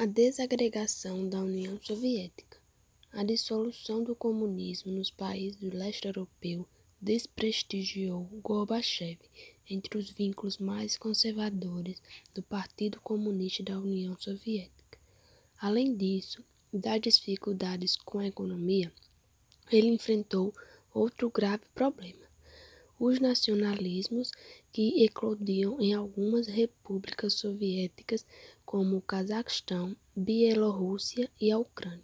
A desagregação da União Soviética. A dissolução do comunismo nos países do leste europeu desprestigiou Gorbachev entre os vínculos mais conservadores do Partido Comunista da União Soviética. Além disso, das dificuldades com a economia, ele enfrentou outro grave problema: os nacionalismos que eclodiam em algumas repúblicas soviéticas, como o Cazaquistão, Bielorrússia e a Ucrânia.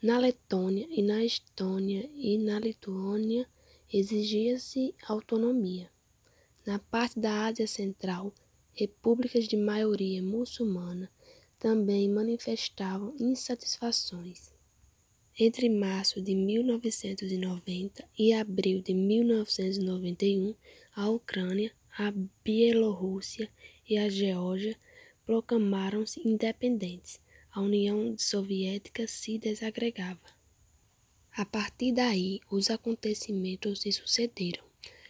Na Letônia e na Estônia e na Lituânia exigia-se autonomia. Na parte da Ásia Central, repúblicas de maioria muçulmana também manifestavam insatisfações. Entre março de 1990 e abril de 1991, a Ucrânia, a Bielorrússia e a Geórgia proclamaram-se independentes. A União Soviética se desagregava. A partir daí, os acontecimentos se sucederam.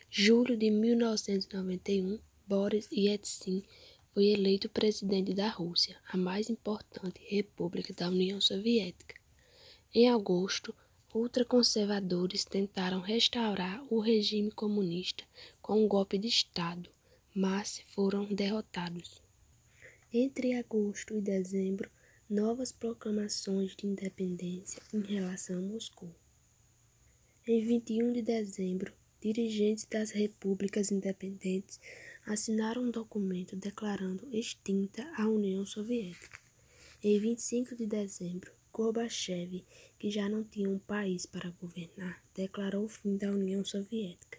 Julho de 1991, Boris Yeltsin foi eleito presidente da Rússia, a mais importante república da União Soviética. Em agosto, ultraconservadores tentaram restaurar o regime comunista com um golpe de Estado, mas foram derrotados. Entre agosto e dezembro, novas proclamações de independência em relação a Moscou. Em 21 de dezembro, dirigentes das repúblicas independentes assinaram um documento declarando extinta a União Soviética. Em 25 de dezembro, Gorbachev, que já não tinha um país para governar, declarou o fim da União Soviética.